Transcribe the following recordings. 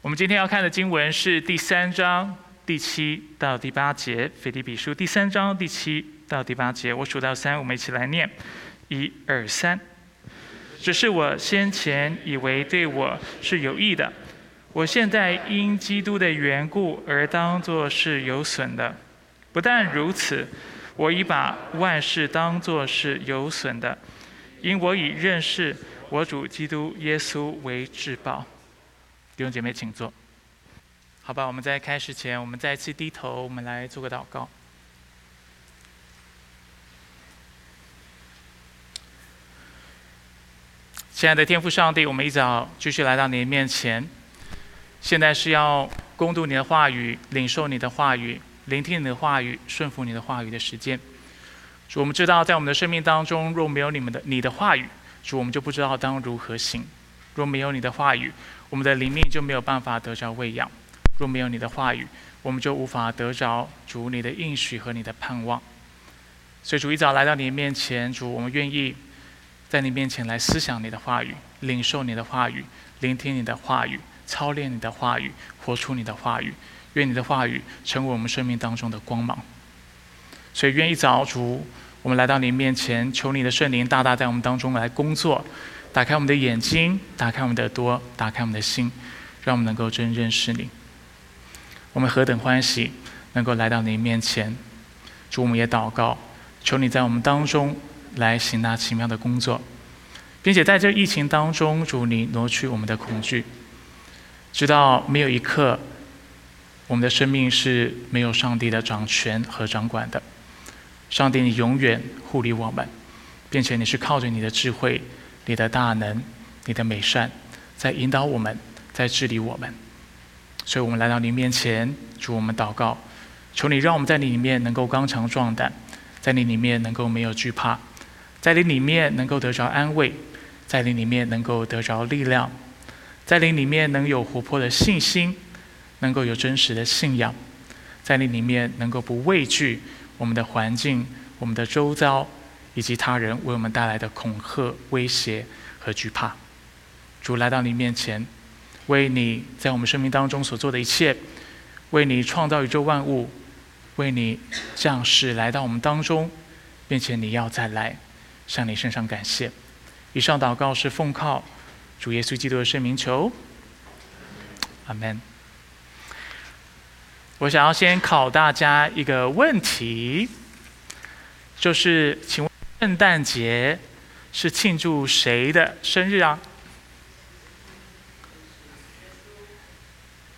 我们今天要看的经文是第三章第七到第八节，《腓立比书》第三章第七到第八节。我数到三，我们一起来念：一、二、三。只是我先前以为对我是有益的，我现在因基督的缘故而当作是有损的。不但如此，我已把万事当作是有损的，因我已认识我主基督耶稣为至宝。弟兄姐妹，请坐。好吧，我们在开始前，我们再次低头，我们来做个祷告。亲爱的天父上帝，我们一早继续来到你的面前，现在是要攻读你的话语、领受你的话语、聆听你的话语、顺服你的话语的时间。主，我们知道，在我们的生命当中，若没有你们的你的话语，主，我们就不知道当如何行；若没有你的话语，我们的灵命就没有办法得着喂养，若没有你的话语，我们就无法得着主你的应许和你的盼望。所以主一早来到你面前，主我们愿意在你面前来思想你的话语，领受你的话语，聆听你的话语，操练你的话语，活出你的话语。愿你的话语成为我们生命当中的光芒。所以愿一早主，我们来到你面前，求你的圣灵大大在我们当中来工作。打开我们的眼睛，打开我们的耳朵，打开我们的心，让我们能够真认识你。我们何等欢喜，能够来到你面前。主，我们也祷告，求你在我们当中来行那奇妙的工作，并且在这疫情当中，主你挪去我们的恐惧，直到没有一刻，我们的生命是没有上帝的掌权和掌管的。上帝，你永远护理我们，并且你是靠着你的智慧。你的大能，你的美善，在引导我们，在治理我们。所以，我们来到你面前，主我们祷告，求你让我们在你里面能够刚强壮胆，在你里面能够没有惧怕，在你里面能够得着安慰，在你里面能够得着力量，在你里面能有活泼的信心，能够有真实的信仰，在你里面能够不畏惧我们的环境，我们的周遭。以及他人为我们带来的恐吓、威胁和惧怕，主来到你面前，为你在我们生命当中所做的一切，为你创造宇宙万物，为你降世来到我们当中，并且你要再来，向你身上感谢。以上祷告是奉靠主耶稣基督的圣名求，阿门。我想要先考大家一个问题，就是请问。圣诞节是庆祝谁的生日啊？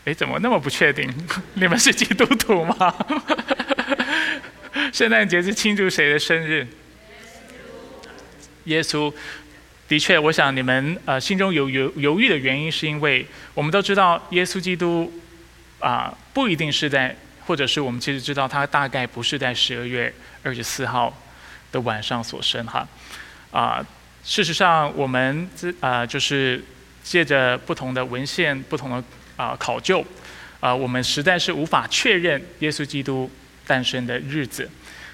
哎，怎么那么不确定？你们是基督徒吗？圣诞节是庆祝谁的生日？耶稣。的确，我想你们呃心中有犹犹豫的原因，是因为我们都知道耶稣基督啊不一定是在，或者是我们其实知道他大概不是在十二月二十四号。的晚上所生哈，啊，事实上我们这啊就是借着不同的文献、不同的啊考究，啊，我们实在是无法确认耶稣基督诞生的日子，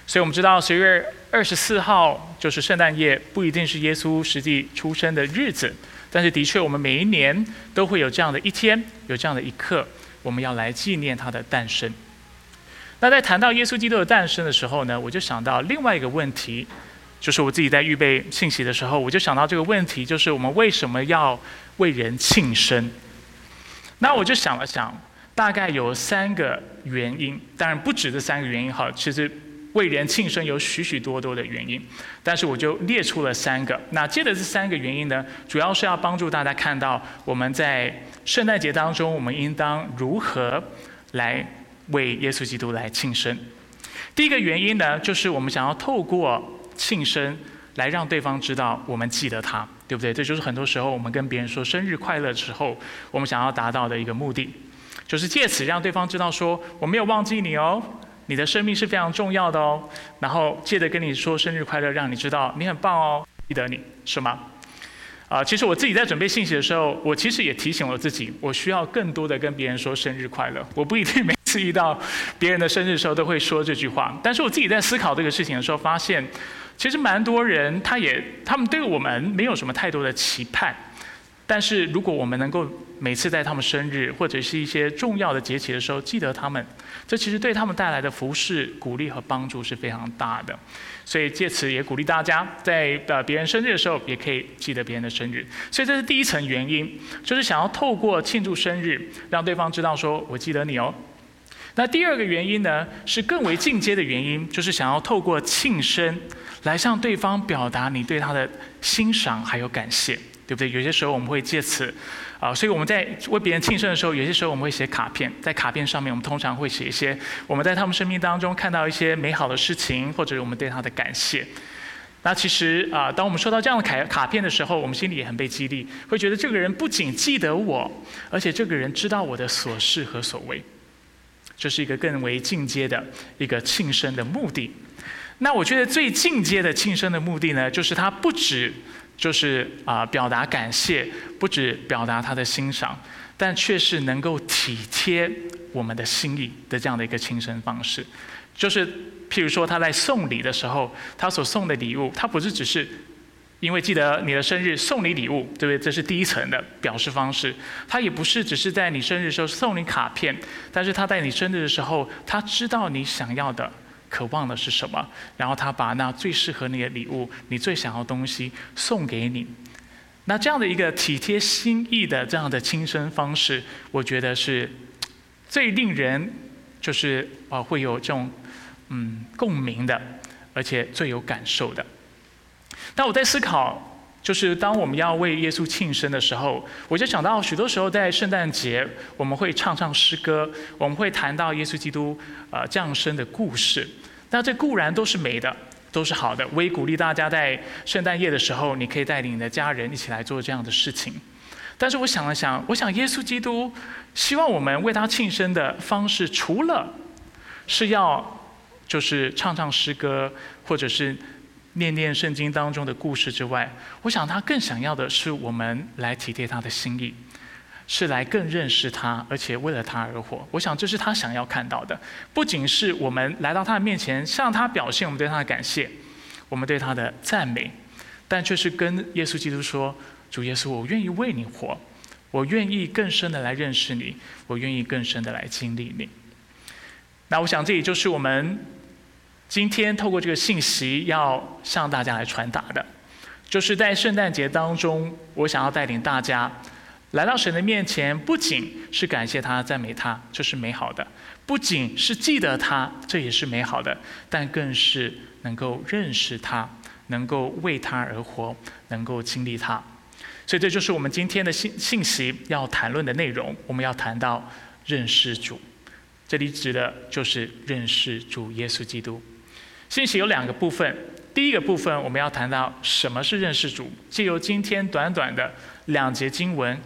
所以我们知道十月二十四号就是圣诞夜，不一定是耶稣实际出生的日子，但是的确我们每一年都会有这样的一天，有这样的一刻，我们要来纪念他的诞生。那在谈到耶稣基督的诞生的时候呢，我就想到另外一个问题，就是我自己在预备信息的时候，我就想到这个问题，就是我们为什么要为人庆生？那我就想了想，大概有三个原因，当然不止这三个原因哈。其实为人庆生有许许多多的原因，但是我就列出了三个。那借着这三个原因呢，主要是要帮助大家看到我们在圣诞节当中，我们应当如何来。为耶稣基督来庆生，第一个原因呢，就是我们想要透过庆生来让对方知道我们记得他，对不对？这就是很多时候我们跟别人说生日快乐的时候，我们想要达到的一个目的，就是借此让对方知道说我没有忘记你哦，你的生命是非常重要的哦，然后借着跟你说生日快乐，让你知道你很棒哦，记得你是吗？啊，其实我自己在准备信息的时候，我其实也提醒了自己，我需要更多的跟别人说生日快乐。我不一定每次遇到别人的生日的时候都会说这句话，但是我自己在思考这个事情的时候，发现其实蛮多人他也他们对我们没有什么太多的期盼，但是如果我们能够每次在他们生日或者是一些重要的节气的时候记得他们，这其实对他们带来的服饰鼓励和帮助是非常大的。所以借此也鼓励大家，在呃别人生日的时候也可以记得别人的生日。所以这是第一层原因，就是想要透过庆祝生日，让对方知道说我记得你哦。那第二个原因呢，是更为进阶的原因，就是想要透过庆生来向对方表达你对他的欣赏还有感谢，对不对？有些时候我们会借此，啊，所以我们在为别人庆生的时候，有些时候我们会写卡片，在卡片上面我们通常会写一些我们在他们生命当中看到一些美好的事情，或者我们对他的感谢。那其实啊，当我们收到这样的卡卡片的时候，我们心里也很被激励，会觉得这个人不仅记得我，而且这个人知道我的所事和所为。这是一个更为进阶的一个庆生的目的。那我觉得最进阶的庆生的目的呢，就是他不止就是啊表达感谢，不止表达他的欣赏，但却是能够体贴我们的心意的这样的一个庆生方式。就是譬如说他在送礼的时候，他所送的礼物，他不是只是。因为记得你的生日送你礼物，对不对？这是第一层的表示方式。他也不是只是在你生日的时候送你卡片，但是他在你生日的时候，他知道你想要的、渴望的是什么，然后他把那最适合你的礼物、你最想要的东西送给你。那这样的一个体贴心意的这样的亲生方式，我觉得是最令人就是啊会有这种嗯共鸣的，而且最有感受的。但我在思考，就是当我们要为耶稣庆生的时候，我就想到许多时候在圣诞节，我们会唱唱诗歌，我们会谈到耶稣基督呃降生的故事。那这固然都是美的，都是好的。我也鼓励大家在圣诞夜的时候，你可以带领你的家人一起来做这样的事情。但是我想了想，我想耶稣基督希望我们为他庆生的方式，除了是要就是唱唱诗歌，或者是。念念圣经当中的故事之外，我想他更想要的是我们来体贴他的心意，是来更认识他，而且为了他而活。我想这是他想要看到的，不仅是我们来到他的面前向他表现我们对他的感谢，我们对他的赞美，但却是跟耶稣基督说：“主耶稣，我愿意为你活，我愿意更深的来认识你，我愿意更深的来经历你。”那我想这也就是我们。今天透过这个信息要向大家来传达的，就是在圣诞节当中，我想要带领大家来到神的面前，不仅是感谢他、赞美他，这是美好的；不仅是记得他，这也是美好的，但更是能够认识他，能够为他而活，能够经历他。所以这就是我们今天的信信息要谈论的内容。我们要谈到认识主，这里指的就是认识主耶稣基督。信息有两个部分，第一个部分我们要谈到什么是认识主，借由今天短短的两节经文，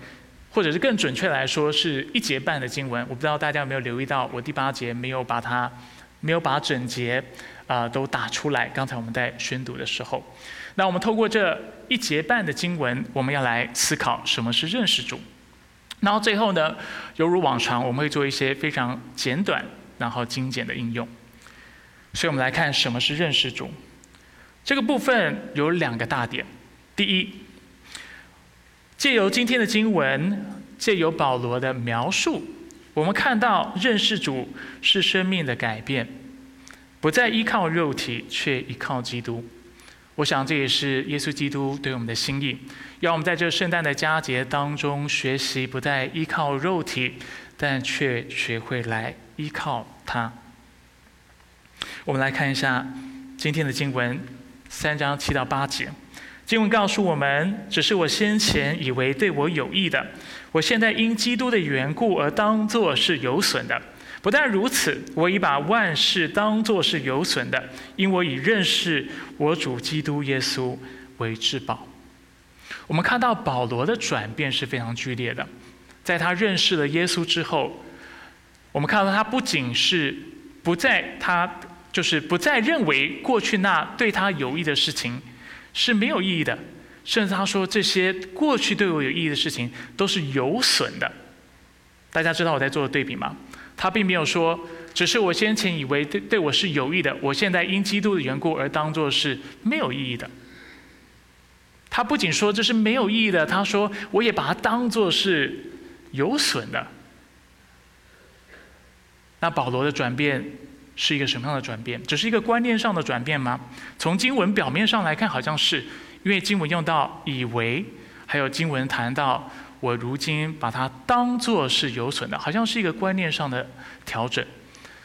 或者是更准确来说是一节半的经文。我不知道大家有没有留意到，我第八节没有把它，没有把整节啊都打出来。刚才我们在宣读的时候，那我们透过这一节半的经文，我们要来思考什么是认识主。然后最后呢，犹如往常，我们会做一些非常简短然后精简的应用。所以我们来看什么是认识主。这个部分有两个大点。第一，借由今天的经文，借由保罗的描述，我们看到认识主是生命的改变，不再依靠肉体，却依靠基督。我想这也是耶稣基督对我们的心意，要我们在这圣诞的佳节当中学习，不再依靠肉体，但却学会来依靠他。我们来看一下今天的经文，三章七到八节。经文告诉我们：只是我先前以为对我有益的，我现在因基督的缘故而当作是有损的。不但如此，我已把万事当作是有损的，因我以认识我主基督耶稣为至宝。我们看到保罗的转变是非常剧烈的，在他认识了耶稣之后，我们看到他不仅是不在他。就是不再认为过去那对他有益的事情是没有意义的，甚至他说这些过去对我有意义的事情都是有损的。大家知道我在做的对比吗？他并没有说，只是我先前以为对对我是有益的，我现在因基督的缘故而当做是没有意义的。他不仅说这是没有意义的，他说我也把它当做是有损的。那保罗的转变是一个什么样的转变？只是一个观念上的转变吗？从经文表面上来看，好像是，因为经文用到以为，还有经文谈到我如今把它当作是有损的，好像是一个观念上的调整。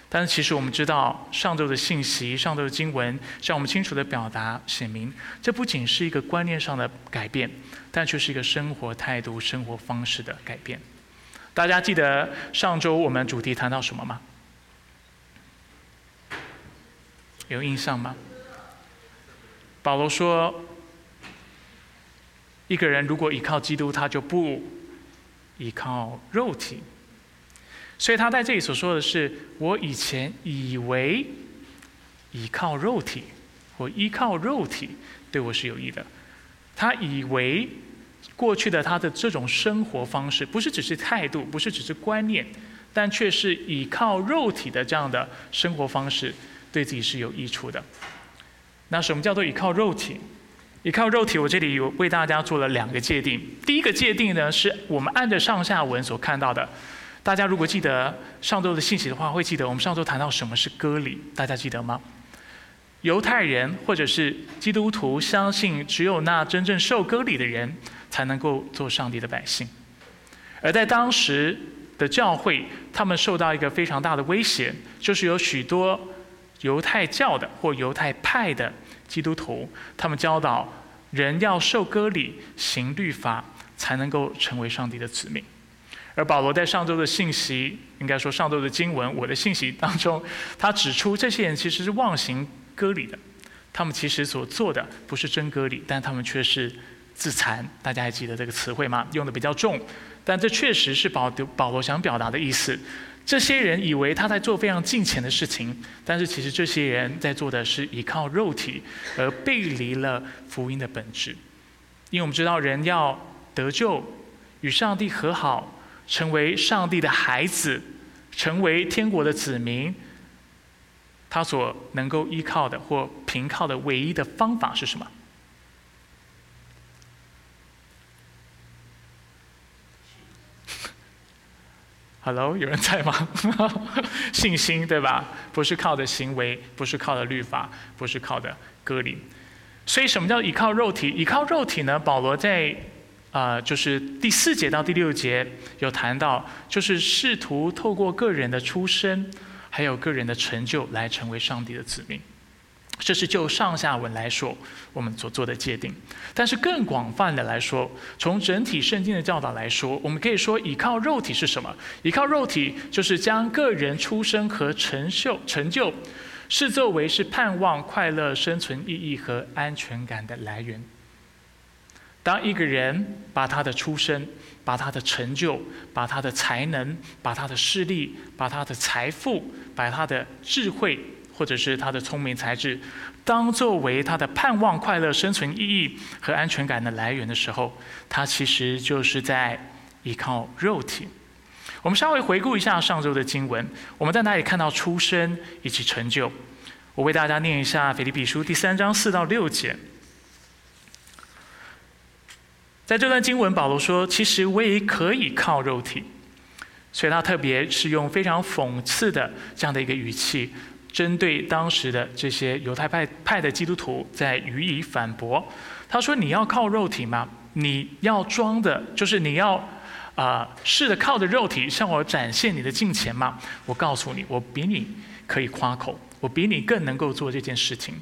但是其实我们知道，上周的信息、上周的经文向我们清楚的表达、显明，这不仅是一个观念上的改变，但却是一个生活态度、生活方式的改变。大家记得上周我们主题谈到什么吗？有印象吗？保罗说，一个人如果依靠基督，他就不依靠肉体。所以他在这里所说的是：我以前以为依靠肉体，我依靠肉体对我是有益的。他以为。过去的他的这种生活方式，不是只是态度，不是只是观念，但却是依靠肉体的这样的生活方式，对自己是有益处的。那什么叫做依靠肉体？依靠肉体，我这里有为大家做了两个界定。第一个界定呢，是我们按着上下文所看到的。大家如果记得上周的信息的话，会记得我们上周谈到什么是割礼，大家记得吗？犹太人或者是基督徒相信，只有那真正受割礼的人。才能够做上帝的百姓，而在当时的教会，他们受到一个非常大的威胁，就是有许多犹太教的或犹太派的基督徒，他们教导人要受割礼、行律法，才能够成为上帝的子民。而保罗在上周的信息，应该说上周的经文，我的信息当中，他指出这些人其实是妄行割礼的，他们其实所做的不是真割礼，但他们却是。自残，大家还记得这个词汇吗？用的比较重，但这确实是保保罗想表达的意思。这些人以为他在做非常近前的事情，但是其实这些人在做的是依靠肉体，而背离了福音的本质。因为我们知道，人要得救，与上帝和好，成为上帝的孩子，成为天国的子民，他所能够依靠的或凭靠的唯一的方法是什么？Hello，有人在吗？信心对吧？不是靠的行为，不是靠的律法，不是靠的割礼。所以什么叫依靠肉体？依靠肉体呢？保罗在啊，就是第四节到第六节有谈到，就是试图透过个人的出身，还有个人的成就来成为上帝的子民。这是就上下文来说，我们所做的界定。但是更广泛的来说，从整体圣经的教导来说，我们可以说，依靠肉体是什么？依靠肉体就是将个人出生和成就成就，视作为是盼望快乐生存意义和安全感的来源。当一个人把他的出生、把他的成就、把他的才能、把他的势力、把他的财富、把他的智慧。或者是他的聪明才智，当作为他的盼望、快乐、生存意义和安全感的来源的时候，他其实就是在依靠肉体。我们稍微回顾一下上周的经文，我们在哪里看到出生以及成就？我为大家念一下《腓立比书》第三章四到六节。在这段经文，保罗说：“其实我也可以靠肉体。”所以他特别是用非常讽刺的这样的一个语气。针对当时的这些犹太派派的基督徒，在予以反驳。他说：“你要靠肉体吗？你要装的，就是你要啊，试着靠着肉体向我展现你的金钱吗？我告诉你，我比你可以夸口，我比你更能够做这件事情。”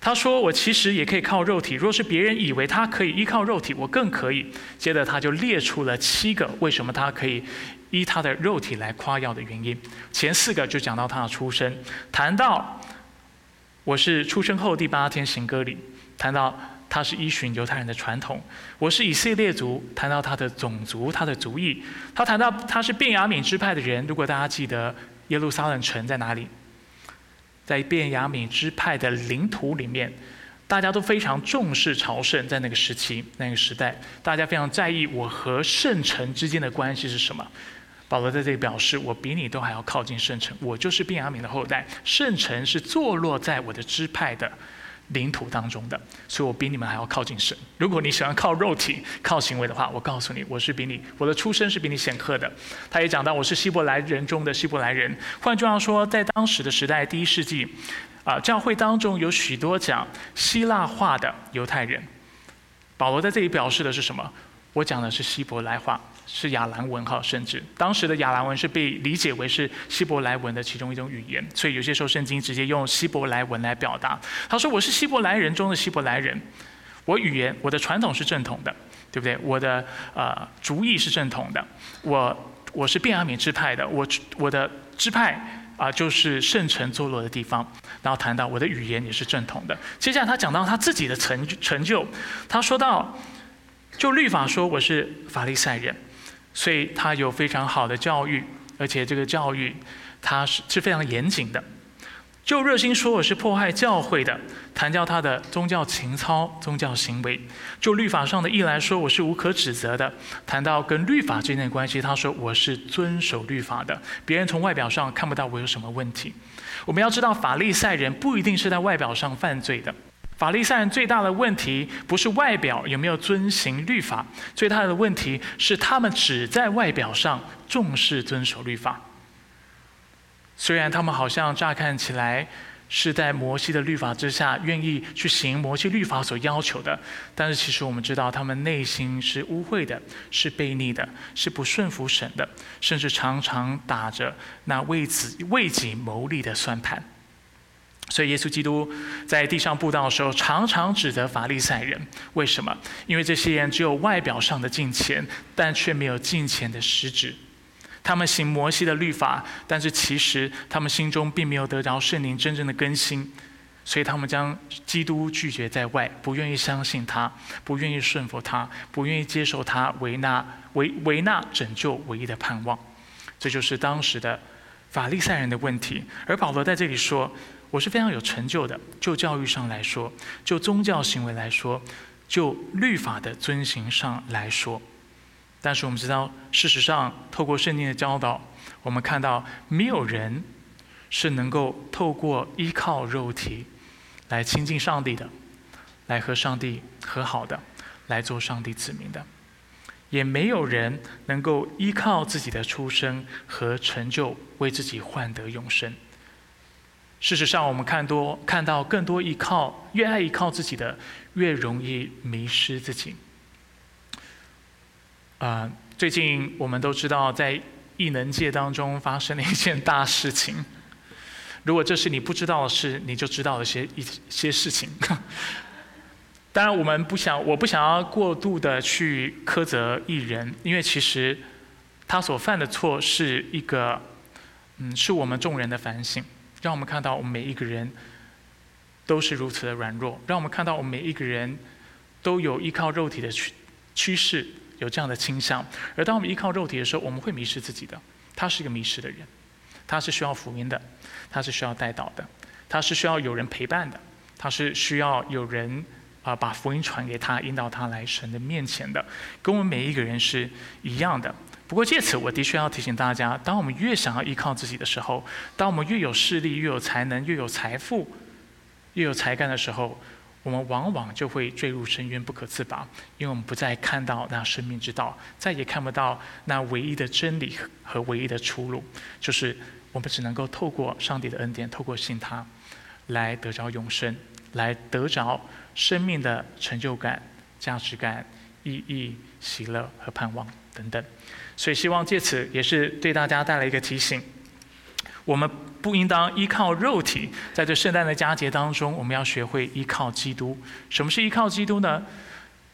他说：“我其实也可以靠肉体。若是别人以为他可以依靠肉体，我更可以。”接着他就列出了七个为什么他可以。依他的肉体来夸耀的原因，前四个就讲到他的出生，谈到我是出生后第八天行歌礼，谈到他是依循犹太人的传统，我是以色列族，谈到他的种族，他的族裔，他谈到他是便雅悯支派的人。如果大家记得耶路撒冷城在哪里，在便雅悯支派的领土里面，大家都非常重视朝圣，在那个时期那个时代，大家非常在意我和圣城之间的关系是什么。保罗在这里表示：“我比你都还要靠近圣城，我就是便雅悯的后代。圣城是坐落在我的支派的领土当中的，所以我比你们还要靠近神。如果你喜欢靠肉体、靠行为的话，我告诉你，我是比你，我的出身是比你显赫的。他也讲到，我是希伯来人中的希伯来人。换句话说，在当时的时代，第一世纪，啊，教会当中有许多讲希腊话的犹太人。保罗在这里表示的是什么？我讲的是希伯来话。是亚兰文哈，甚至当时的亚兰文是被理解为是希伯来文的其中一种语言，所以有些时候圣经直接用希伯来文来表达。他说：“我是希伯来人中的希伯来人，我语言我的传统是正统的，对不对？我的呃主意是正统的，我我是便雅悯支派的，我我的支派啊就是圣城坐落的地方。然后谈到我的语言也是正统的。接下来他讲到他自己的成成就，他说到就律法说我是法利赛人。”所以他有非常好的教育，而且这个教育，他是是非常严谨的。就热心说我是迫害教会的，谈到他的宗教情操、宗教行为；就律法上的义来说，我是无可指责的。谈到跟律法之间的关系，他说我是遵守律法的，别人从外表上看不到我有什么问题。我们要知道，法利赛人不一定是在外表上犯罪的。法利赛人最大的问题不是外表有没有遵行律法，最大的问题是他们只在外表上重视遵守律法。虽然他们好像乍看起来是在摩西的律法之下，愿意去行摩西律法所要求的，但是其实我们知道，他们内心是污秽的，是悖逆的，是不顺服神的，甚至常常打着那为子为己谋利的算盘。所以，耶稣基督在地上布道的时候，常常指责法利赛人。为什么？因为这些人只有外表上的敬虔，但却没有敬虔的实质。他们行摩西的律法，但是其实他们心中并没有得着圣灵真正的更新。所以，他们将基督拒绝在外，不愿意相信他，不愿意顺服他，不愿意接受他为那为为那拯救唯一的盼望。这就是当时的法利赛人的问题。而保罗在这里说。我是非常有成就的，就教育上来说，就宗教行为来说，就律法的遵行上来说。但是我们知道，事实上，透过圣经的教导，我们看到没有人是能够透过依靠肉体来亲近上帝的，来和上帝和好的，来做上帝子民的，也没有人能够依靠自己的出生和成就为自己换得永生。事实上，我们看多看到更多依靠，越爱依靠自己的，越容易迷失自己。啊，最近我们都知道，在异能界当中发生了一件大事情。如果这是你不知道的事，你就知道了些一些事情。当然，我们不想，我不想要过度的去苛责艺人，因为其实他所犯的错是一个，嗯，是我们众人的反省。让我们看到，我们每一个人都是如此的软弱；让我们看到，我们每一个人都有依靠肉体的趋趋势，有这样的倾向。而当我们依靠肉体的时候，我们会迷失自己的。他是一个迷失的人，他是需要福音的，他是需要带导的，他是需要有人陪伴的，他是需要有人啊把福音传给他，引导他来神的面前的，跟我们每一个人是一样的。不过借此，我的确要提醒大家：当我们越想要依靠自己的时候，当我们越有势力、越有才能、越有财富、越有才干的时候，我们往往就会坠入深渊不可自拔，因为我们不再看到那生命之道，再也看不到那唯一的真理和唯一的出路，就是我们只能够透过上帝的恩典，透过信他，来得着永生，来得着生命的成就感、价值感、意义、喜乐和盼望等等。所以，希望借此也是对大家带来一个提醒：我们不应当依靠肉体，在这圣诞的佳节当中，我们要学会依靠基督。什么是依靠基督呢？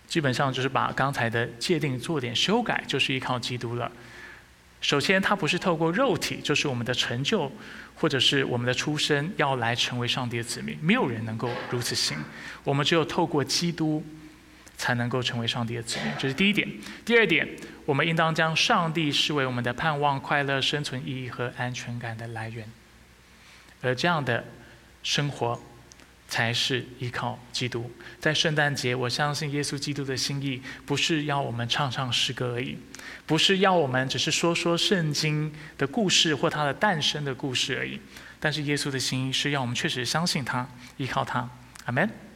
基本上就是把刚才的界定做点修改，就是依靠基督了。首先，它不是透过肉体，就是我们的成就或者是我们的出身，要来成为上帝的子民。没有人能够如此行，我们只有透过基督。才能够成为上帝的子民，这是第一点。第二点，我们应当将上帝视为我们的盼望、快乐、生存意义和安全感的来源，而这样的生活才是依靠基督。在圣诞节，我相信耶稣基督的心意不是要我们唱唱诗歌而已，不是要我们只是说说圣经的故事或它的诞生的故事而已。但是耶稣的心意是要我们确实相信他，依靠他。阿门。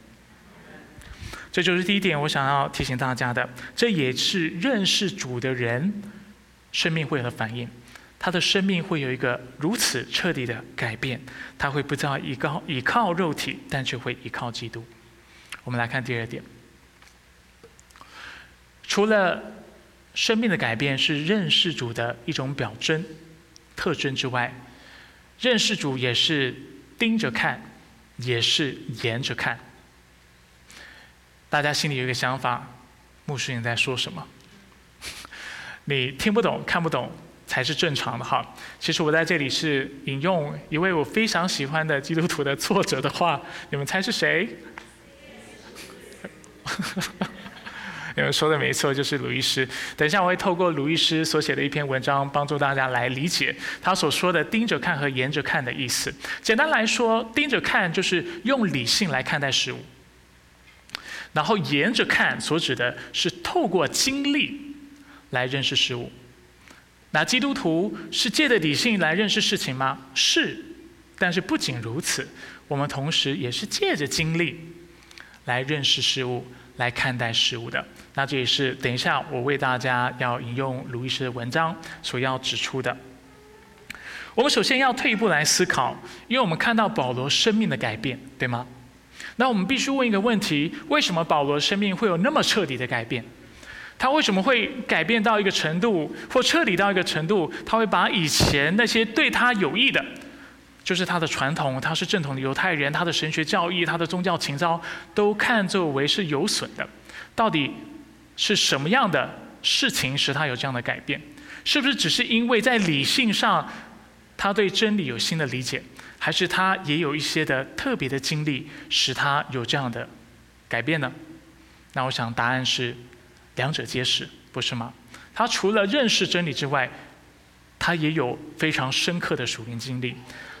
这就是第一点，我想要提醒大家的。这也是认识主的人生命会有的反应，他的生命会有一个如此彻底的改变，他会不再依靠依靠肉体，但却会依靠基督。我们来看第二点，除了生命的改变是认识主的一种表征特征之外，认识主也是盯着看，也是沿着看。大家心里有一个想法，牧师你在说什么？你听不懂、看不懂才是正常的哈。其实我在这里是引用一位我非常喜欢的基督徒的作者的话，你们猜是谁？你们说的没错，就是鲁伊斯。等一下我会透过鲁伊斯所写的一篇文章，帮助大家来理解他所说的“盯着看”和“沿着看”的意思。简单来说，“盯着看”就是用理性来看待事物。然后沿着看，所指的是透过经历来认识事物。那基督徒是借着理性来认识事情吗？是，但是不仅如此，我们同时也是借着经历来认识事物、来看待事物的。那这也是等一下我为大家要引用卢医师的文章所要指出的。我们首先要退一步来思考，因为我们看到保罗生命的改变，对吗？那我们必须问一个问题：为什么保罗生命会有那么彻底的改变？他为什么会改变到一个程度，或彻底到一个程度？他会把以前那些对他有益的，就是他的传统，他是正统的犹太人，他的神学教义，他的宗教情操，都看作为是有损的。到底是什么样的事情使他有这样的改变？是不是只是因为在理性上，他对真理有新的理解？还是他也有一些的特别的经历，使他有这样的改变呢？那我想答案是两者皆是，不是吗？他除了认识真理之外，他也有非常深刻的属灵经历。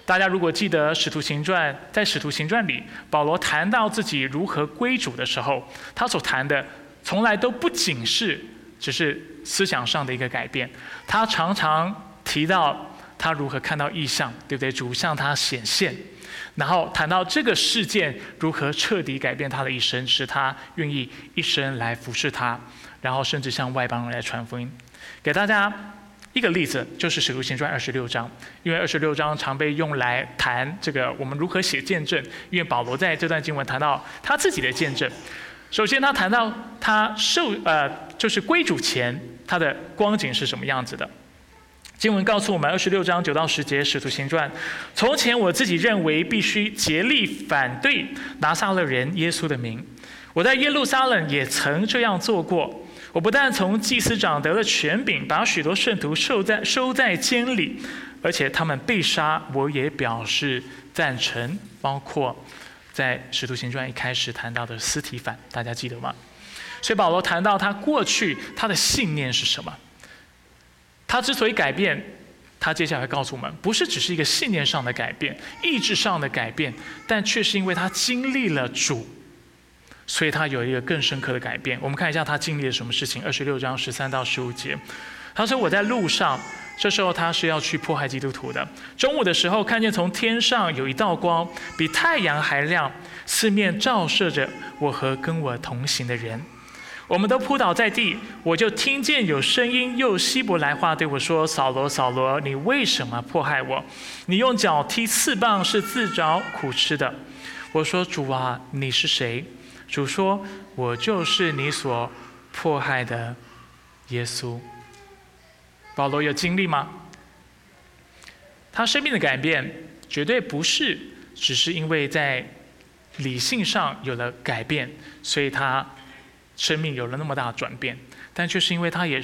大家如果记得《使徒行传》，在《使徒行传》里，保罗谈到自己如何归主的时候，他所谈的从来都不仅是只是思想上的一个改变，他常常提到。他如何看到异象，对不对？主向他显现，然后谈到这个事件如何彻底改变他的一生，使他愿意一生来服侍他，然后甚至向外邦人来传福音。给大家一个例子，就是《使徒行传》二十六章，因为二十六章常被用来谈这个我们如何写见证。因为保罗在这段经文谈到他自己的见证。首先，他谈到他受呃，就是归主前他的光景是什么样子的。经文告诉我们，二十六章九到十节《使徒行传》。从前我自己认为必须竭力反对拿撒勒人耶稣的名。我在耶路撒冷也曾这样做过。我不但从祭司长得了权柄，把许多圣徒收在收在监里，而且他们被杀，我也表示赞成。包括在《使徒行传》一开始谈到的斯提凡，大家记得吗？所以保罗谈到他过去他的信念是什么？他之所以改变，他接下来告诉我们，不是只是一个信念上的改变、意志上的改变，但却是因为他经历了主，所以他有一个更深刻的改变。我们看一下他经历了什么事情。二十六章十三到十五节，他说：“我在路上，这时候他是要去迫害基督徒的。中午的时候，看见从天上有一道光，比太阳还亮，四面照射着我和跟我同行的人。”我们都扑倒在地，我就听见有声音，用希伯来话对我说：“扫罗，扫罗，你为什么迫害我？你用脚踢刺棒是自找苦吃的。”我说：“主啊，你是谁？”主说：“我就是你所迫害的耶稣。”保罗有经历吗？他生命的改变绝对不是只是因为在理性上有了改变，所以他。生命有了那么大的转变，但却是因为他也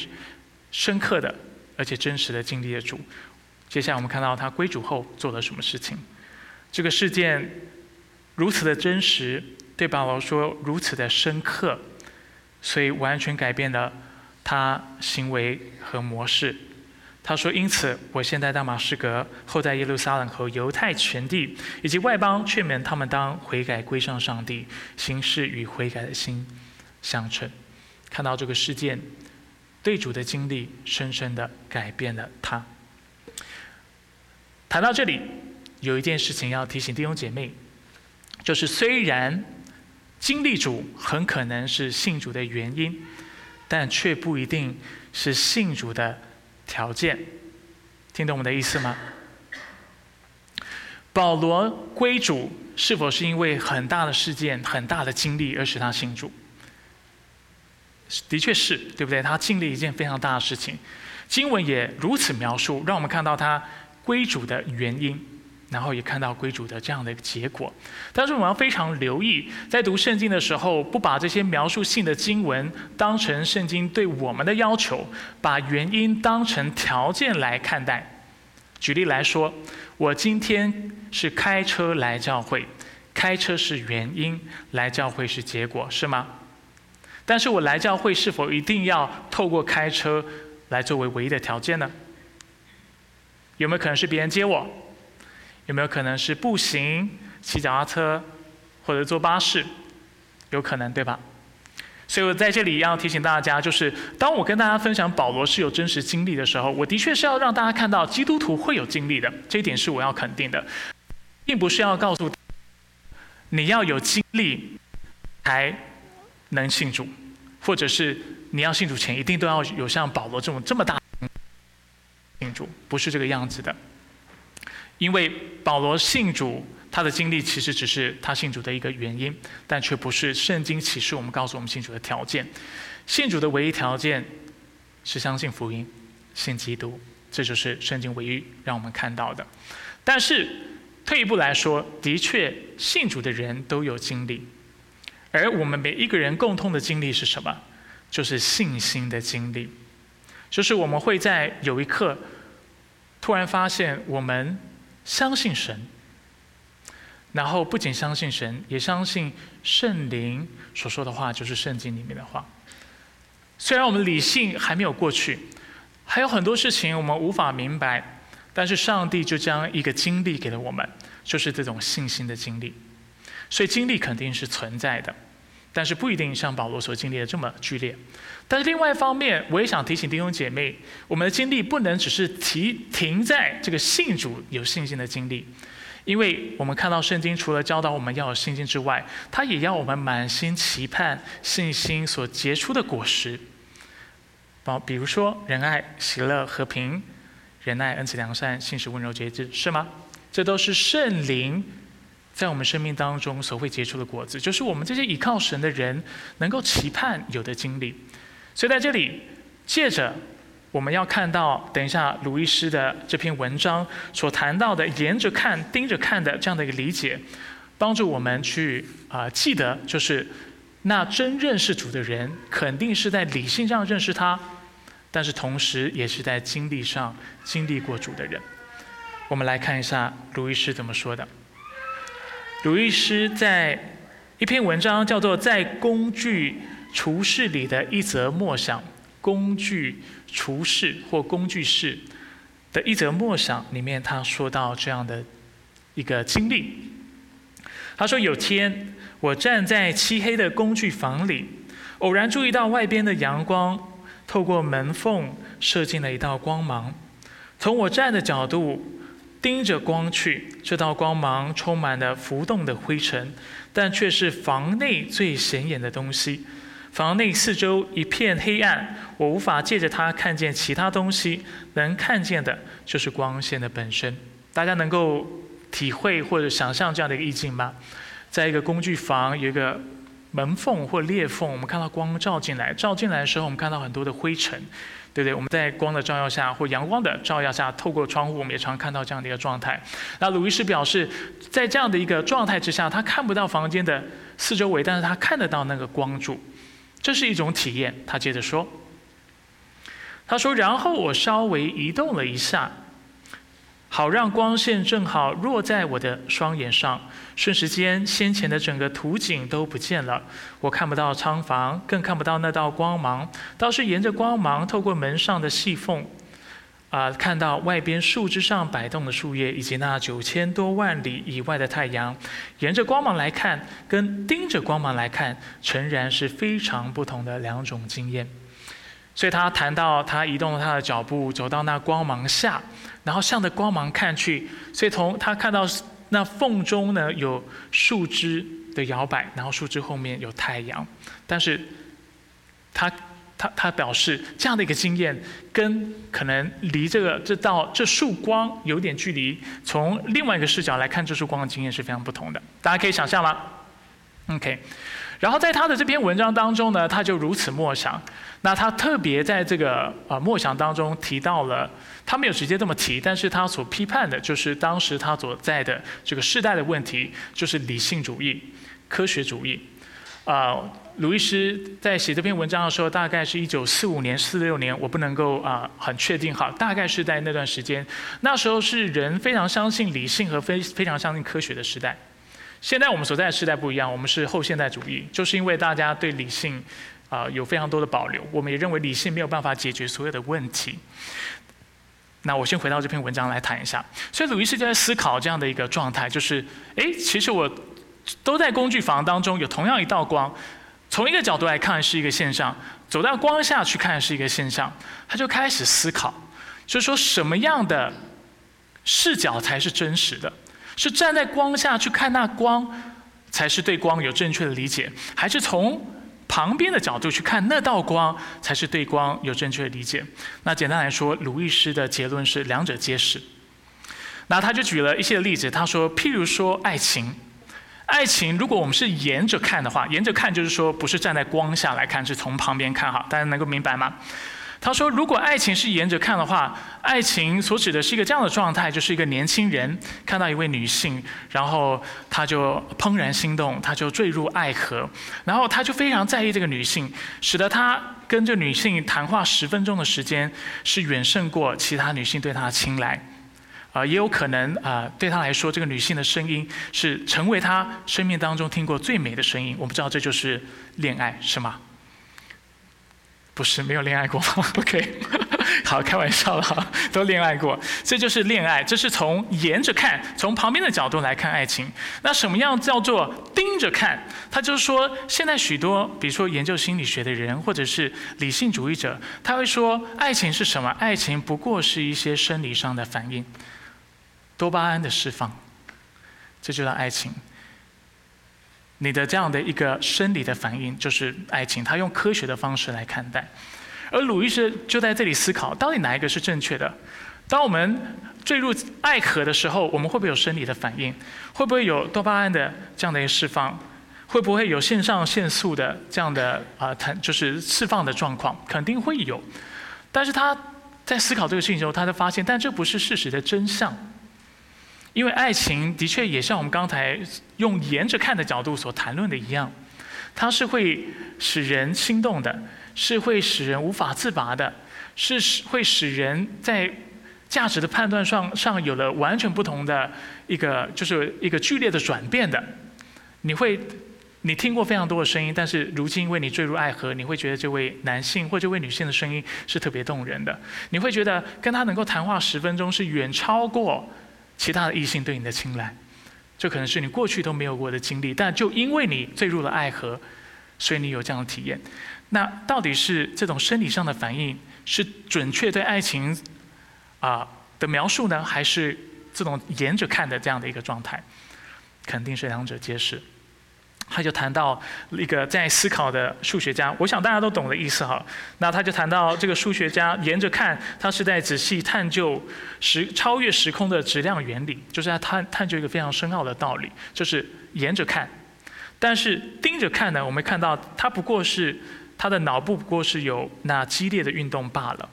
深刻的而且真实的经历了主。接下来我们看到他归主后做了什么事情。这个事件如此的真实，对保罗说如此的深刻，所以完全改变了他行为和模式。他说：“因此，我现在大马士革，后在耶路撒冷和犹太全地以及外邦，劝勉他们当悔改归向上帝，行事与悔改的心。”相称，看到这个事件，对主的经历深深的改变了他。谈到这里，有一件事情要提醒弟兄姐妹，就是虽然经历主很可能是信主的原因，但却不一定是信主的条件。听懂我们的意思吗？保罗归主是否是因为很大的事件、很大的经历而使他信主？的确是，对不对？他经历一件非常大的事情，经文也如此描述，让我们看到他归主的原因。然后也看到归主的这样的一个结果，但是我们要非常留意，在读圣经的时候，不把这些描述性的经文当成圣经对我们的要求，把原因当成条件来看待。举例来说，我今天是开车来教会，开车是原因，来教会是结果，是吗？但是我来教会是否一定要透过开车来作为唯一的条件呢？有没有可能是别人接我？有没有可能是步行、骑脚踏车，或者坐巴士？有可能，对吧？所以我在这里要提醒大家，就是当我跟大家分享保罗是有真实经历的时候，我的确是要让大家看到基督徒会有经历的，这一点是我要肯定的，并不是要告诉你要有经历才能信主，或者是你要信主前一定都要有像保罗这种这么大信主，不是这个样子的。因为保罗信主，他的经历其实只是他信主的一个原因，但却不是圣经启示我们告诉我们信主的条件。信主的唯一条件是相信福音，信基督，这就是圣经唯一让我们看到的。但是退一步来说，的确信主的人都有经历，而我们每一个人共通的经历是什么？就是信心的经历，就是我们会在有一刻突然发现我们。相信神，然后不仅相信神，也相信圣灵所说的话就是圣经里面的话。虽然我们理性还没有过去，还有很多事情我们无法明白，但是上帝就将一个经历给了我们，就是这种信心的经历。所以经历肯定是存在的，但是不一定像保罗所经历的这么剧烈。但是另外一方面，我也想提醒弟兄姐妹，我们的经历不能只是提停在这个信主有信心的经历，因为我们看到圣经除了教导我们要有信心之外，它也要我们满心期盼信心所结出的果实。包比如说仁爱、喜乐、和平、仁爱、恩慈、良善、信实、温柔、节制，是吗？这都是圣灵在我们生命当中所会结出的果子，就是我们这些倚靠神的人能够期盼有的经历。所以在这里，借着我们要看到，等一下鲁伊斯的这篇文章所谈到的，沿着看、盯着看的这样的一个理解，帮助我们去啊记得，就是那真认识主的人，肯定是在理性上认识他，但是同时也是在经历上经历过主的人。我们来看一下鲁伊斯怎么说的。鲁伊斯在一篇文章叫做《在工具》。厨室里的一则默想，工具厨室或工具室的一则默想里面，他说到这样的一个经历。他说：“有天，我站在漆黑的工具房里，偶然注意到外边的阳光透过门缝射进了一道光芒。从我站的角度盯着光去，这道光芒充满了浮动的灰尘，但却是房内最显眼的东西。”房内四周一片黑暗，我无法借着它看见其他东西，能看见的就是光线的本身。大家能够体会或者想象这样的一个意境吗？在一个工具房，有一个门缝或裂缝，我们看到光照进来，照进来的时候，我们看到很多的灰尘，对不对？我们在光的照耀下或阳光的照耀下，透过窗户，我们也常看到这样的一个状态。那鲁伊斯表示，在这样的一个状态之下，他看不到房间的四周围，但是他看得到那个光柱。这是一种体验，他接着说：“他说，然后我稍微移动了一下，好让光线正好落在我的双眼上。瞬时间，先前的整个图景都不见了，我看不到仓房，更看不到那道光芒，倒是沿着光芒透过门上的细缝。”啊，看到外边树枝上摆动的树叶，以及那九千多万里以外的太阳，沿着光芒来看，跟盯着光芒来看，诚然是非常不同的两种经验。所以他谈到，他移动了他的脚步，走到那光芒下，然后向着光芒看去。所以从他看到那缝中呢有树枝的摇摆，然后树枝后面有太阳。但是，他他他表示这样的一个经验，跟可能离这个这道这束光有点距离，从另外一个视角来看这束光的经验是非常不同的。大家可以想象吗？OK。然后在他的这篇文章当中呢，他就如此默想。那他特别在这个啊默想当中提到了，他没有直接这么提，但是他所批判的就是当时他所在的这个时代的问题，就是理性主义、科学主义。啊，鲁伊斯在写这篇文章的时候，大概是一九四五年、四六年，我不能够啊很确定哈，大概是在那段时间。那时候是人非常相信理性和非非常相信科学的时代。现在我们所在的时代不一样，我们是后现代主义，就是因为大家对理性啊有非常多的保留，我们也认为理性没有办法解决所有的问题。那我先回到这篇文章来谈一下，所以鲁伊斯就在思考这样的一个状态，就是，诶，其实我都在工具房当中有同样一道光，从一个角度来看是一个现象，走到光下去看是一个现象，他就开始思考，就是说什么样的视角才是真实的。是站在光下去看那光，才是对光有正确的理解，还是从旁边的角度去看那道光，才是对光有正确的理解？那简单来说，鲁易斯的结论是两者皆是。那他就举了一些例子，他说，譬如说爱情，爱情如果我们是沿着看的话，沿着看就是说不是站在光下来看，是从旁边看哈，大家能够明白吗？他说：“如果爱情是沿着看的话，爱情所指的是一个这样的状态，就是一个年轻人看到一位女性，然后他就怦然心动，他就坠入爱河，然后他就非常在意这个女性，使得他跟这女性谈话十分钟的时间是远胜过其他女性对他的青睐，啊，也有可能啊，对他来说，这个女性的声音是成为他生命当中听过最美的声音。我不知道这就是恋爱，是吗？”不是没有恋爱过吗？OK，好，开玩笑了哈，都恋爱过，这就是恋爱，这是从沿着看，从旁边的角度来看爱情。那什么样叫做盯着看？他就是说，现在许多，比如说研究心理学的人，或者是理性主义者，他会说，爱情是什么？爱情不过是一些生理上的反应，多巴胺的释放，这就叫爱情。你的这样的一个生理的反应就是爱情，他用科学的方式来看待，而鲁伊斯就在这里思考，到底哪一个是正确的？当我们坠入爱河的时候，我们会不会有生理的反应？会不会有多巴胺的这样的一个释放？会不会有肾上腺素的这样的啊，它就是释放的状况？肯定会有。但是他在思考这个事情的时候，他就发现，但这不是事实的真相。因为爱情的确也像我们刚才用沿着看的角度所谈论的一样，它是会使人心动的，是会使人无法自拔的，是使会使人在价值的判断上上有了完全不同的一个就是一个剧烈的转变的。你会你听过非常多的声音，但是如今因为你坠入爱河，你会觉得这位男性或这位女性的声音是特别动人的，你会觉得跟他能够谈话十分钟是远超过。其他的异性对你的青睐，这可能是你过去都没有过的经历，但就因为你坠入了爱河，所以你有这样的体验。那到底是这种生理上的反应是准确对爱情啊的描述呢，还是这种沿着看的这样的一个状态？肯定是两者皆是。他就谈到一个在思考的数学家，我想大家都懂的意思哈。那他就谈到这个数学家沿着看，他是在仔细探究时超越时空的质量原理，就是在探探究一个非常深奥的道理，就是沿着看。但是盯着看呢，我们看到他不过是他的脑部不过是有那激烈的运动罢了，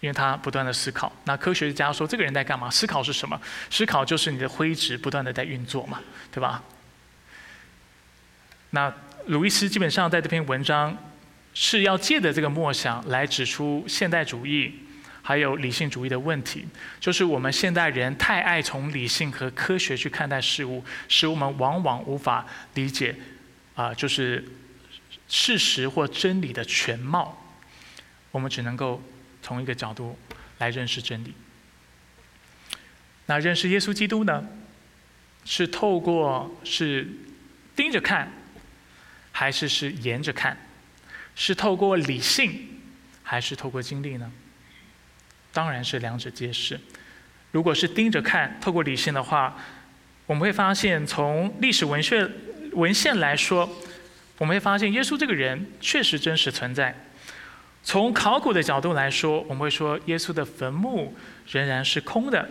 因为他不断的思考。那科学家说这个人在干嘛？思考是什么？思考就是你的灰质不断的在运作嘛，对吧？那鲁伊斯基本上在这篇文章是要借的这个默想来指出现代主义还有理性主义的问题，就是我们现代人太爱从理性和科学去看待事物，使我们往往无法理解啊，就是事实或真理的全貌。我们只能够从一个角度来认识真理。那认识耶稣基督呢？是透过是盯着看。还是是沿着看，是透过理性，还是透过经历呢？当然是两者皆是。如果是盯着看，透过理性的话，我们会发现，从历史文学文献来说，我们会发现耶稣这个人确实真实存在。从考古的角度来说，我们会说耶稣的坟墓仍然是空的。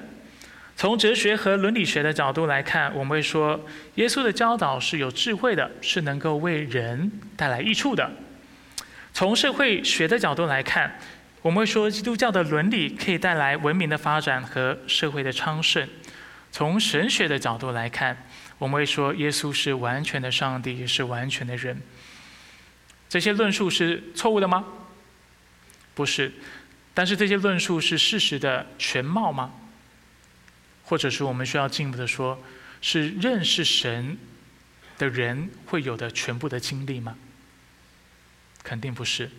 从哲学和伦理学的角度来看，我们会说耶稣的教导是有智慧的，是能够为人带来益处的。从社会学的角度来看，我们会说基督教的伦理可以带来文明的发展和社会的昌盛。从神学的角度来看，我们会说耶稣是完全的上帝，也是完全的人。这些论述是错误的吗？不是，但是这些论述是事实的全貌吗？或者是我们需要进一步的说，是认识神的人会有的全部的经历吗？肯定不是。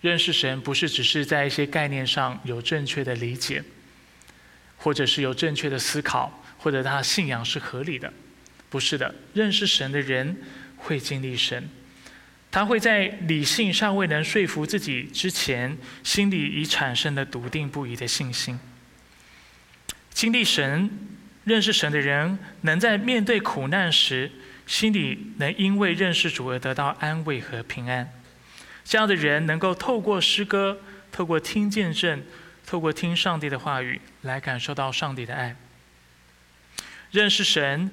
认识神不是只是在一些概念上有正确的理解，或者是有正确的思考，或者他信仰是合理的，不是的。认识神的人会经历神。他会在理性尚未能说服自己之前，心里已产生了笃定不移的信心。经历神、认识神的人，能在面对苦难时，心里能因为认识主而得到安慰和平安。这样的人能够透过诗歌、透过听见证、透过听上帝的话语，来感受到上帝的爱。认识神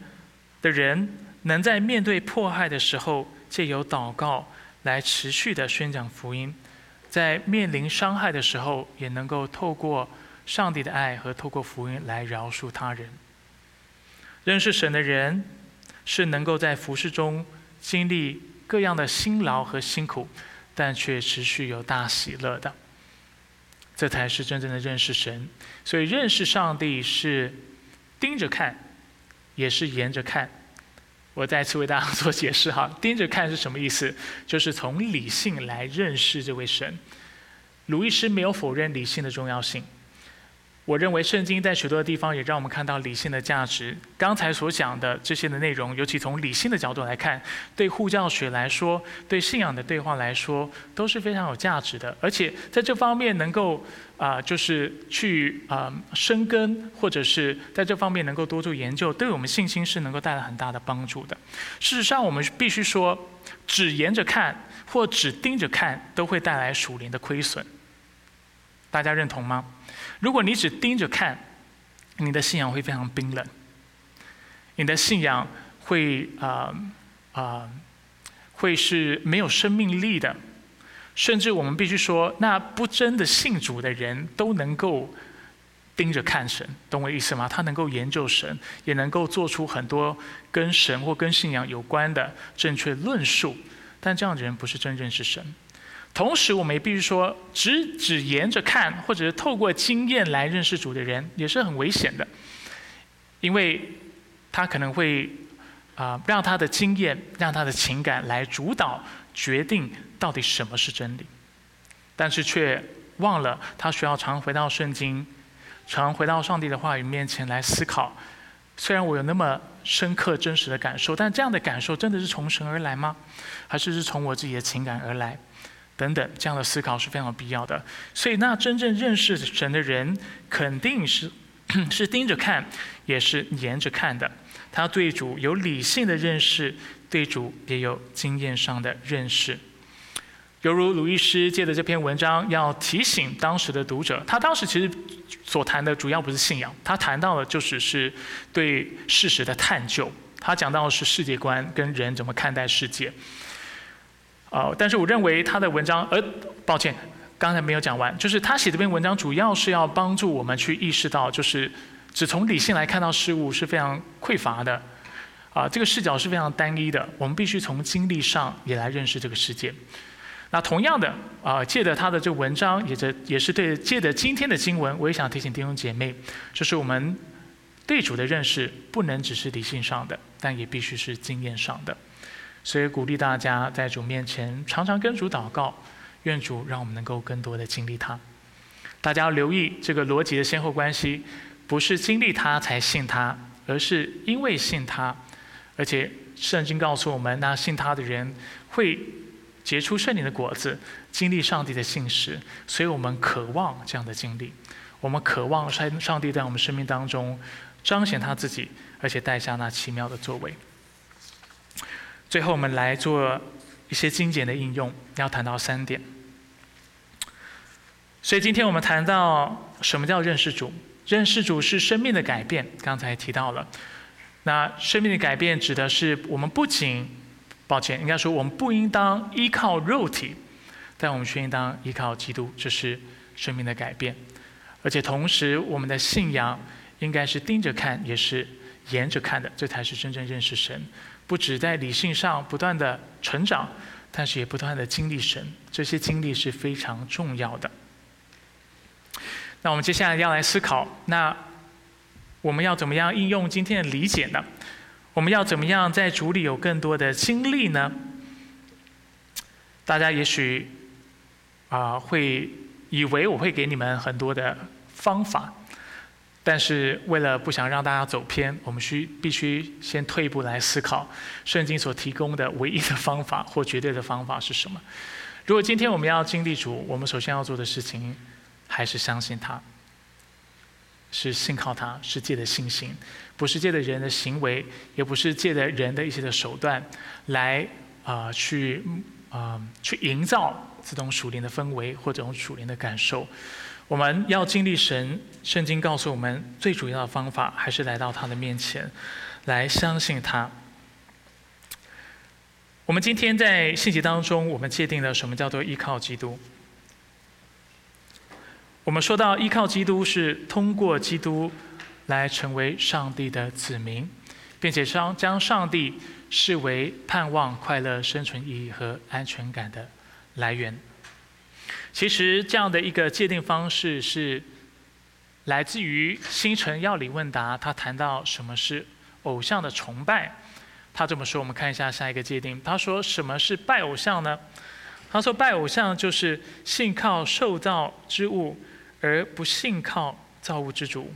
的人，能在面对迫害的时候。借由祷告来持续的宣讲福音，在面临伤害的时候，也能够透过上帝的爱和透过福音来饶恕他人。认识神的人是能够在服饰中经历各样的辛劳和辛苦，但却持续有大喜乐的。这才是真正的认识神。所以认识上帝是盯着看，也是沿着看。我再次为大家做解释哈，盯着看是什么意思？就是从理性来认识这位神。鲁易斯没有否认理性的重要性。我认为圣经在许多的地方也让我们看到理性的价值。刚才所讲的这些的内容，尤其从理性的角度来看，对护教学来说，对信仰的对话来说，都是非常有价值的。而且在这方面能够啊，就是去啊生根，或者是在这方面能够多做研究，对我们信心是能够带来很大的帮助的。事实上，我们必须说，只沿着看或只盯着看，都会带来属灵的亏损。大家认同吗？如果你只盯着看，你的信仰会非常冰冷，你的信仰会啊啊会是没有生命力的，甚至我们必须说，那不真的信主的人都能够盯着看神，懂我意思吗？他能够研究神，也能够做出很多跟神或跟信仰有关的正确论述，但这样的人不是真认识神。同时，我们也必须说，只只沿着看，或者是透过经验来认识主的人，也是很危险的，因为他可能会啊，让他的经验、让他的情感来主导决定到底什么是真理，但是却忘了他需要常回到圣经，常回到上帝的话语面前来思考。虽然我有那么深刻、真实的感受，但这样的感受真的是从神而来吗？还是是从我自己的情感而来？等等，这样的思考是非常有必要的。所以，那真正认识神的人，肯定是 是盯着看，也是沿着看的。他对主有理性的认识，对主也有经验上的认识。犹如鲁伊斯借的这篇文章，要提醒当时的读者，他当时其实所谈的主要不是信仰，他谈到的就只是对事实的探究。他讲到的是世界观跟人怎么看待世界。啊，但是我认为他的文章，呃，抱歉，刚才没有讲完，就是他写这篇文章主要是要帮助我们去意识到，就是只从理性来看到事物是非常匮乏的，啊，这个视角是非常单一的，我们必须从经历上也来认识这个世界。那同样的，啊，借着他的这文章，也这也是对借着今天的经文，我也想提醒弟兄姐妹，就是我们对主的认识不能只是理性上的，但也必须是经验上的。所以鼓励大家在主面前常常跟主祷告，愿主让我们能够更多的经历他。大家要留意这个逻辑的先后关系，不是经历他才信他，而是因为信他，而且圣经告诉我们，那信他的人会结出圣灵的果子，经历上帝的信实。所以我们渴望这样的经历，我们渴望上上帝在我们生命当中彰显他自己，而且带下那奇妙的作为。最后，我们来做一些精简的应用，要谈到三点。所以今天我们谈到什么叫认识主？认识主是生命的改变，刚才提到了。那生命的改变指的是我们不仅，抱歉，应该说我们不应当依靠肉体，但我们却应当依靠基督，这是生命的改变。而且同时，我们的信仰应该是盯着看，也是沿着看的，这才是真正认识神。不止在理性上不断的成长，但是也不断的经历神，这些经历是非常重要的。那我们接下来要来思考，那我们要怎么样应用今天的理解呢？我们要怎么样在主里有更多的经历呢？大家也许啊会以为我会给你们很多的方法，但是为了不想让大家走偏，我们需必须先退一步来思考，圣经所提供的唯一的方法或绝对的方法是什么？如果今天我们要经历主，我们首先要做的事情。还是相信他，是信靠他，是借的信心，不是借的人的行为，也不是借的人的一些的手段，来啊去啊去营造这种属灵的氛围或者种属灵的感受。我们要经历神，圣经告诉我们最主要的方法，还是来到他的面前，来相信他。我们今天在信息当中，我们界定了什么叫做依靠基督。我们说到依靠基督是通过基督来成为上帝的子民，并且将将上帝视为盼望、快乐、生存意义和安全感的来源。其实这样的一个界定方式是来自于星辰要理问答，他谈到什么是偶像的崇拜。他这么说，我们看一下下一个界定。他说什么是拜偶像呢？他说拜偶像就是信靠受造之物。而不信靠造物之主，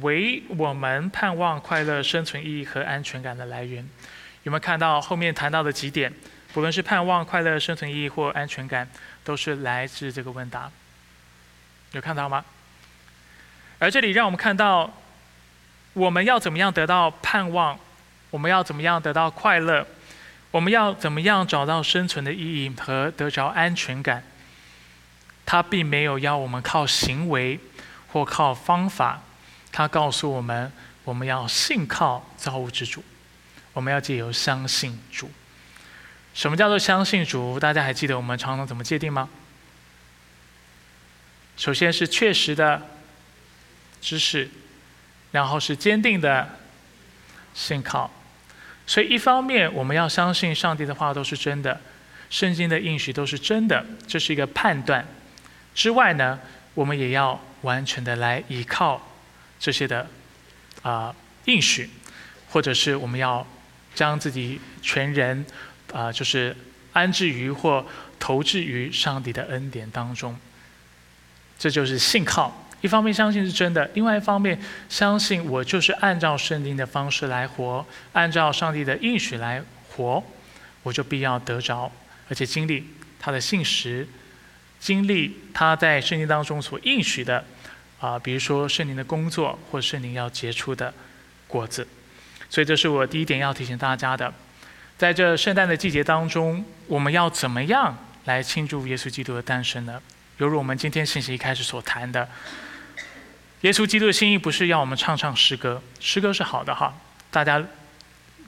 为我们盼望快乐、生存意义和安全感的来源。有没有看到后面谈到的几点？不论是盼望快乐、生存意义或安全感，都是来自这个问答。有看到吗？而这里让我们看到，我们要怎么样得到盼望？我们要怎么样得到快乐？我们要怎么样找到生存的意义和得着安全感？他并没有要我们靠行为或靠方法，他告诉我们，我们要信靠造物之主，我们要借由相信主。什么叫做相信主？大家还记得我们常常怎么界定吗？首先是确实的知识，然后是坚定的信靠。所以一方面我们要相信上帝的话都是真的，圣经的应许都是真的，这是一个判断。之外呢，我们也要完全的来依靠这些的啊应许，或者是我们要将自己全人啊就是安置于或投掷于上帝的恩典当中。这就是信靠，一方面相信是真的，另外一方面相信我就是按照圣经的方式来活，按照上帝的应许来活，我就必要得着，而且经历他的信实。经历他在圣经当中所应许的，啊，比如说圣灵的工作，或圣灵要结出的果子，所以这是我第一点要提醒大家的。在这圣诞的季节当中，我们要怎么样来庆祝耶稣基督的诞生呢？犹如我们今天信息一开始所谈的，耶稣基督的心意不是要我们唱唱诗歌，诗歌是好的哈，大家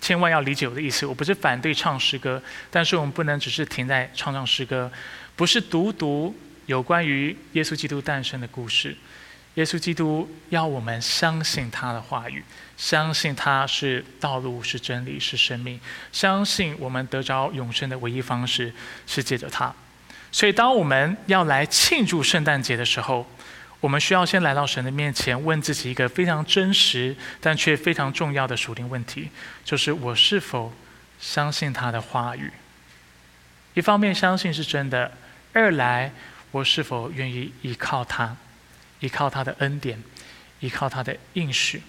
千万要理解我的意思，我不是反对唱诗歌，但是我们不能只是停在唱唱诗歌。不是读读有关于耶稣基督诞生的故事，耶稣基督要我们相信他的话语，相信他是道路，是真理，是生命，相信我们得着永生的唯一方式是借着他。所以，当我们要来庆祝圣诞节的时候，我们需要先来到神的面前，问自己一个非常真实但却非常重要的属灵问题：就是我是否相信他的话语？一方面相信是真的。二来，我是否愿意依靠他，依靠他的恩典，依靠他的应许？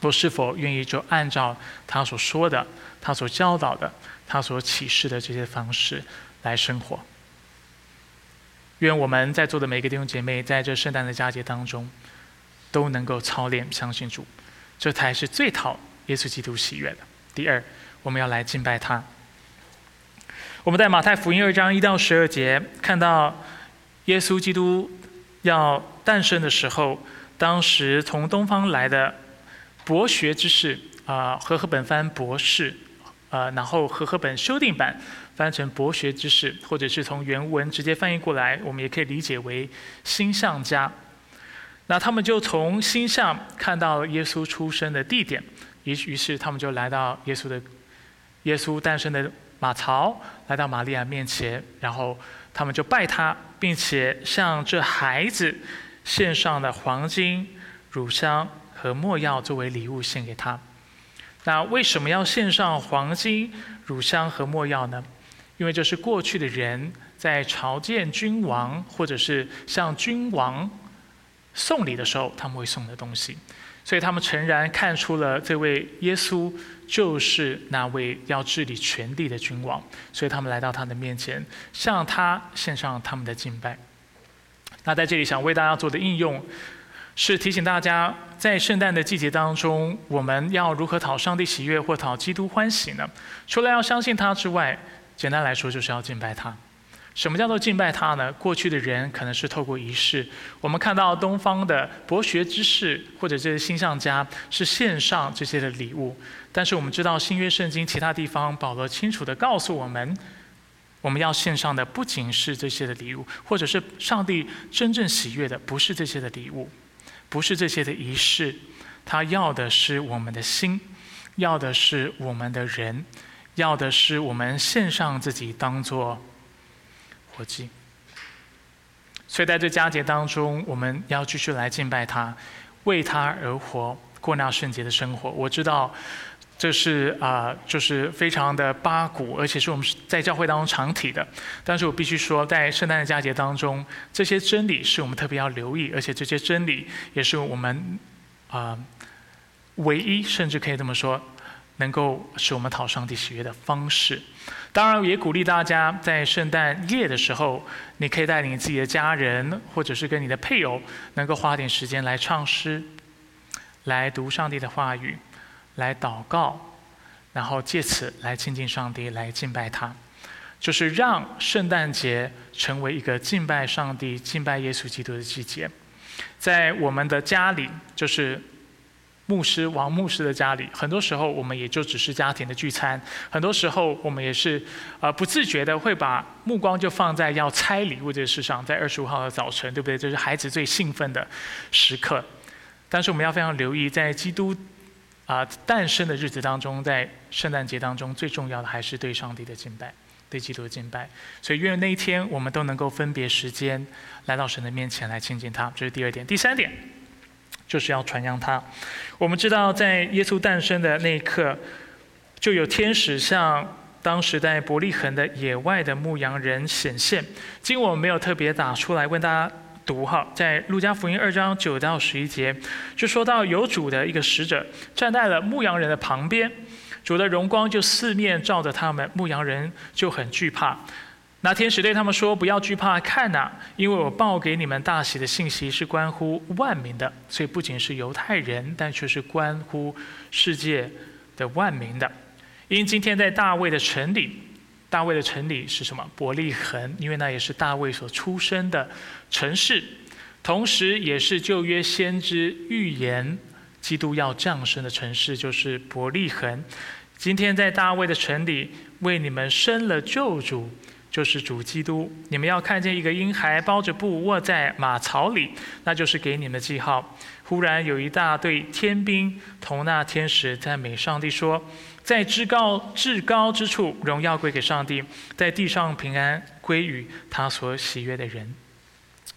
我是否愿意就按照他所说的、他所教导的、他所启示的这些方式来生活？愿我们在座的每个弟兄姐妹，在这圣诞的佳节当中，都能够操练相信主，这才是最讨耶稣基督喜悦的。第二，我们要来敬拜他。我们在马太福音二章一到十二节看到，耶稣基督要诞生的时候，当时从东方来的博学之士啊，和合本翻博士，呃，然后和合本修订版翻成博学之士，或者是从原文直接翻译过来，我们也可以理解为星象家。那他们就从星象看到耶稣出生的地点，于于是他们就来到耶稣的耶稣诞生的马槽，来到玛利亚面前，然后他们就拜他，并且向这孩子献上了黄金、乳香和没药作为礼物献给他。那为什么要献上黄金、乳香和没药呢？因为这是过去的人在朝见君王，或者是向君王。送礼的时候，他们会送的东西，所以他们诚然看出了这位耶稣就是那位要治理全地的君王，所以他们来到他的面前，向他献上他们的敬拜。那在这里想为大家做的应用，是提醒大家，在圣诞的季节当中，我们要如何讨上帝喜悦或讨基督欢喜呢？除了要相信他之外，简单来说就是要敬拜他。什么叫做敬拜他呢？过去的人可能是透过仪式，我们看到东方的博学之士或者这些星象家是献上这些的礼物，但是我们知道新约圣经其他地方保罗清楚的告诉我们，我们要献上的不仅是这些的礼物，或者是上帝真正喜悦的不是这些的礼物，不是这些的仪式，他要的是我们的心，要的是我们的人，要的是我们献上自己当做。活祭，所以在这佳节当中，我们要继续来敬拜他，为他而活，过那圣洁的生活。我知道这是啊，就是非常的八股，而且是我们在教会当中常提的。但是我必须说，在圣诞的佳节当中，这些真理是我们特别要留意，而且这些真理也是我们啊唯一，甚至可以这么说，能够使我们讨上帝喜悦的方式。当然，也鼓励大家在圣诞夜的时候，你可以带领自己的家人，或者是跟你的配偶，能够花点时间来唱诗，来读上帝的话语，来祷告，然后借此来亲近上帝，来敬拜他，就是让圣诞节成为一个敬拜上帝、敬拜耶稣基督的季节，在我们的家里，就是。牧师王牧师的家里，很多时候我们也就只是家庭的聚餐，很多时候我们也是，呃，不自觉的会把目光就放在要拆礼物这个事上，在二十五号的早晨，对不对？这是孩子最兴奋的时刻。但是我们要非常留意，在基督啊诞生的日子当中，在圣诞节当中，最重要的还是对上帝的敬拜，对基督的敬拜。所以愿那一天我们都能够分别时间来到神的面前来亲近他。这是第二点，第三点。就是要传扬他。我们知道，在耶稣诞生的那一刻，就有天使向当时在伯利恒的野外的牧羊人显现。经文没有特别打出来问大家读哈，在路加福音二章九到十一节，就说到有主的一个使者站在了牧羊人的旁边，主的荣光就四面照着他们，牧羊人就很惧怕。那天使对他们说：“不要惧怕，看呐，因为我报给你们大喜的信息是关乎万民的，所以不仅是犹太人，但却是关乎世界的万民的。因今天在大卫的城里，大卫的城里是什么？伯利恒，因为那也是大卫所出生的城市，同时也是旧约先知预言基督要降生的城市，就是伯利恒。今天在大卫的城里，为你们生了救主。”就是主基督，你们要看见一个婴孩包着布卧在马槽里，那就是给你们的记号。忽然有一大队天兵同那天使赞美上帝说：“在至高至高之处，荣耀归给上帝；在地上平安归于他所喜悦的人。”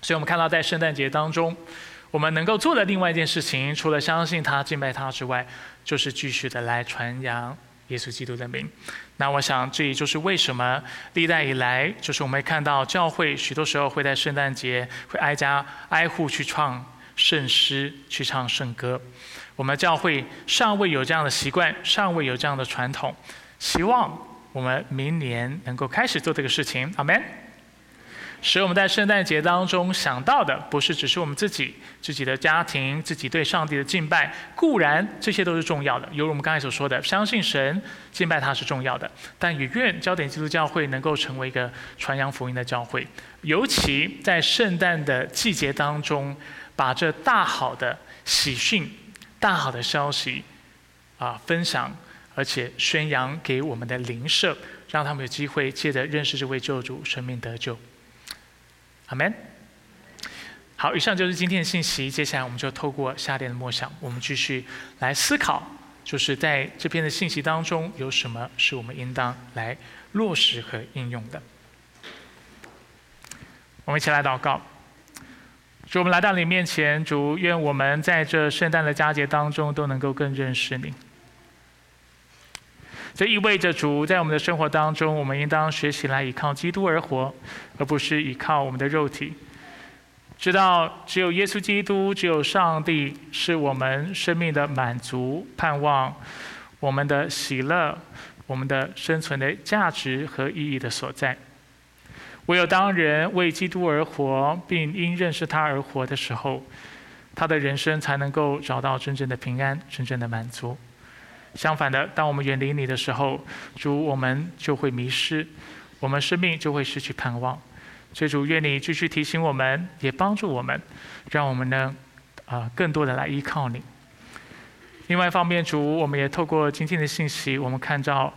所以，我们看到在圣诞节当中，我们能够做的另外一件事情，除了相信他、敬拜他之外，就是继续的来传扬。耶稣基督的名，那我想这也就是为什么历代以来，就是我们看到教会许多时候会在圣诞节会挨家挨户去唱圣诗，去唱圣歌。我们教会尚未有这样的习惯，尚未有这样的传统，希望我们明年能够开始做这个事情。阿门。使我们在圣诞节当中想到的，不是只是我们自己、自己的家庭、自己对上帝的敬拜。固然这些都是重要的，犹如我们刚才所说的，相信神、敬拜他是重要的。但也愿焦点基督教会能够成为一个传扬福音的教会，尤其在圣诞的季节当中，把这大好的喜讯、大好的消息啊分享，而且宣扬给我们的邻舍，让他们有机会借着认识这位救主，生命得救。阿门。好，以上就是今天的信息。接下来，我们就透过下列的默想，我们继续来思考，就是在这篇的信息当中，有什么是我们应当来落实和应用的。我们一起来祷告。主，我们来到你面前，主，愿我们在这圣诞的佳节当中，都能够更认识你。这意味着，主在我们的生活当中，我们应当学习来依靠基督而活，而不是依靠我们的肉体。知道只有耶稣基督，只有上帝是我们生命的满足、盼望、我们的喜乐、我们的生存的价值和意义的所在。唯有当人为基督而活，并因认识他而活的时候，他的人生才能够找到真正的平安、真正的满足。相反的，当我们远离你的时候，主，我们就会迷失，我们生命就会失去盼望。所以主，愿你继续提醒我们，也帮助我们，让我们呢，啊，更多的来依靠你。另外一方面，主，我们也透过今天的信息，我们看到，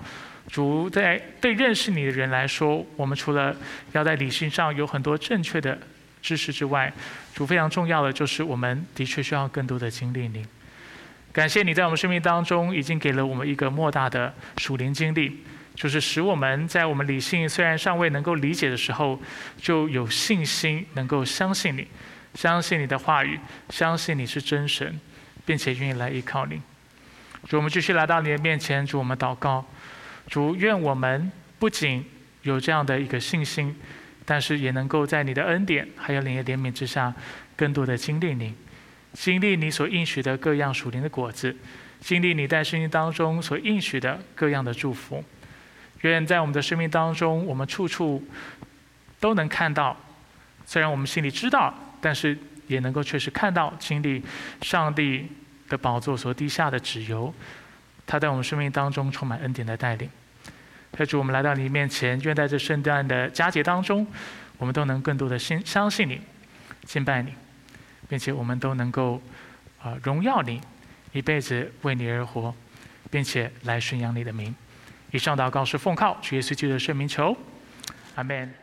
主在对认识你的人来说，我们除了要在理性上有很多正确的知识之外，主非常重要的就是我们的确需要更多的经历你。感谢你在我们生命当中已经给了我们一个莫大的属灵经历，就是使我们在我们理性虽然尚未能够理解的时候，就有信心能够相信你，相信你的话语，相信你是真神，并且愿意来依靠你。主，我们继续来到你的面前，主，我们祷告，主，愿我们不仅有这样的一个信心，但是也能够在你的恩典还有你的怜悯之下，更多的经历你。经历你所应许的各样属灵的果子，经历你在生命当中所应许的各样的祝福。愿在我们的生命当中，我们处处都能看到，虽然我们心里知道，但是也能够确实看到经历上帝的宝座所滴下的旨油，他在我们生命当中充满恩典的带领。主，我们来到你面前，愿在这圣诞的佳节当中，我们都能更多的信相信你，敬拜你。并且我们都能够，啊，荣耀你，一辈子为你而活，并且来宣扬你的名。以上祷告是奉靠主耶稣基督的圣名求，阿门。